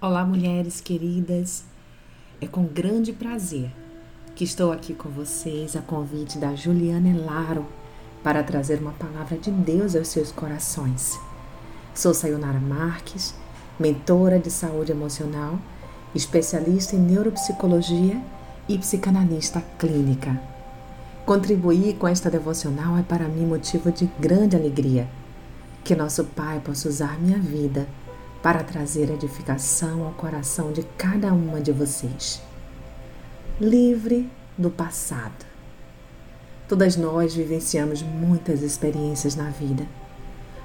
Olá, mulheres queridas. É com grande prazer que estou aqui com vocês a convite da Juliana Elaro para trazer uma palavra de Deus aos seus corações. Sou Sayonara Marques, mentora de saúde emocional, especialista em neuropsicologia e psicanalista clínica. Contribuir com esta devocional é para mim motivo de grande alegria. Que nosso Pai possa usar minha vida para trazer edificação ao coração de cada uma de vocês. Livre do passado. Todas nós vivenciamos muitas experiências na vida.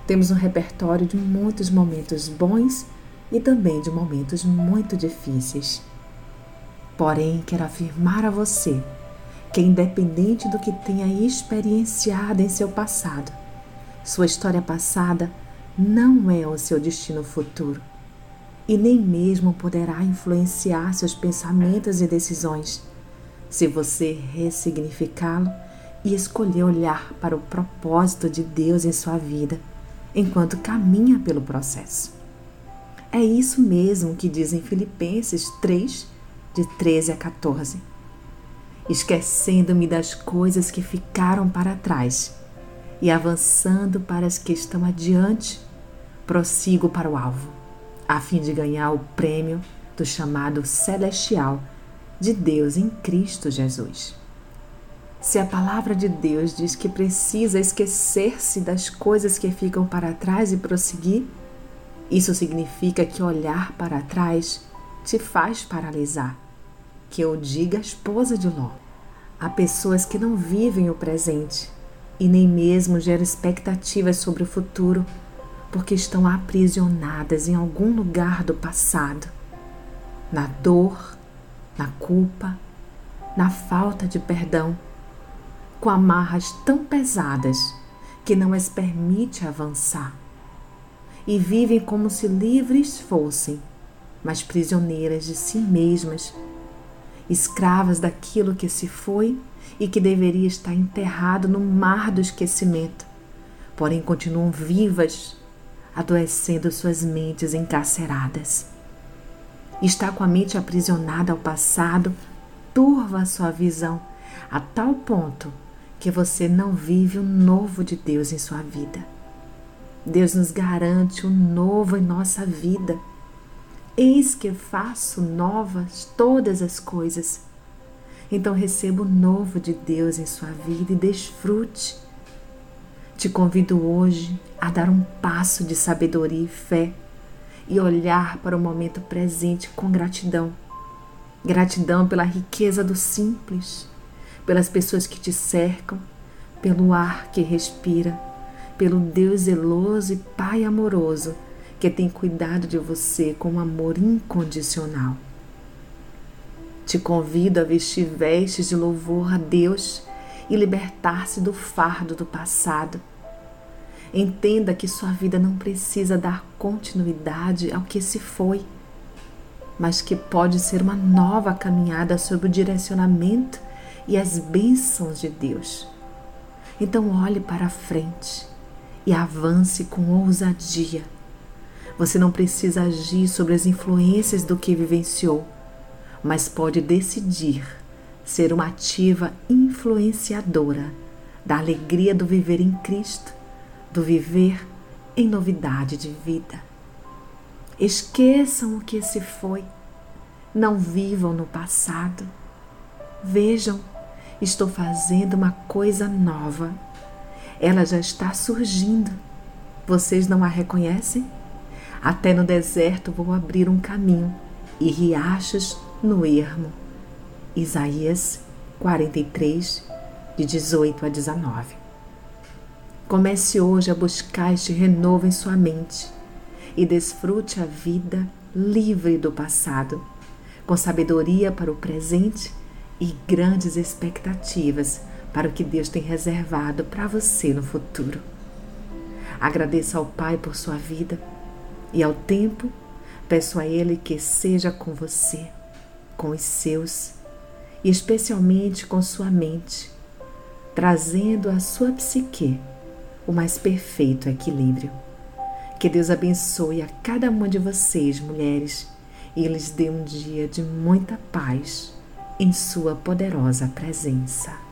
Temos um repertório de muitos momentos bons e também de momentos muito difíceis. Porém, quero afirmar a você que, independente do que tenha experienciado em seu passado, sua história passada não é o seu destino futuro e nem mesmo poderá influenciar seus pensamentos e decisões se você ressignificá-lo e escolher olhar para o propósito de Deus em sua vida enquanto caminha pelo processo. É isso mesmo que diz em Filipenses 3, de 13 a 14. Esquecendo-me das coisas que ficaram para trás e avançando para as que estão adiante, prossigo para o alvo, a fim de ganhar o prêmio do chamado celestial de Deus em Cristo Jesus. Se a palavra de Deus diz que precisa esquecer-se das coisas que ficam para trás e prosseguir, isso significa que olhar para trás te faz paralisar. Que eu diga a esposa de Ló. Há pessoas que não vivem o presente e nem mesmo geram expectativas sobre o futuro, porque estão aprisionadas em algum lugar do passado, na dor, na culpa, na falta de perdão, com amarras tão pesadas que não as permite avançar. E vivem como se livres fossem, mas prisioneiras de si mesmas, escravas daquilo que se foi e que deveria estar enterrado no mar do esquecimento, porém continuam vivas, adoecendo suas mentes encarceradas. Estar com a mente aprisionada ao passado turva a sua visão a tal ponto que você não vive o novo de Deus em sua vida. Deus nos garante o novo em nossa vida. Eis que faço novas todas as coisas então receba o novo de Deus em sua vida e desfrute. Te convido hoje a dar um passo de sabedoria e fé e olhar para o momento presente com gratidão. Gratidão pela riqueza do simples, pelas pessoas que te cercam, pelo ar que respira, pelo Deus zeloso e Pai amoroso que tem cuidado de você com amor incondicional. Te convido a vestir vestes de louvor a Deus e libertar-se do fardo do passado. Entenda que sua vida não precisa dar continuidade ao que se foi, mas que pode ser uma nova caminhada sob o direcionamento e as bênçãos de Deus. Então, olhe para frente e avance com ousadia. Você não precisa agir sobre as influências do que vivenciou mas pode decidir ser uma ativa influenciadora da alegria do viver em Cristo, do viver em novidade de vida. Esqueçam o que se foi, não vivam no passado. Vejam, estou fazendo uma coisa nova. Ela já está surgindo. Vocês não a reconhecem? Até no deserto vou abrir um caminho e riachos no ermo. Isaías 43, de 18 a 19. Comece hoje a buscar este renovo em sua mente e desfrute a vida livre do passado, com sabedoria para o presente e grandes expectativas para o que Deus tem reservado para você no futuro. Agradeça ao Pai por sua vida e ao tempo peço a Ele que seja com você com os seus e especialmente com sua mente, trazendo à sua psique o mais perfeito equilíbrio. Que Deus abençoe a cada uma de vocês, mulheres, e lhes dê um dia de muita paz em Sua poderosa presença.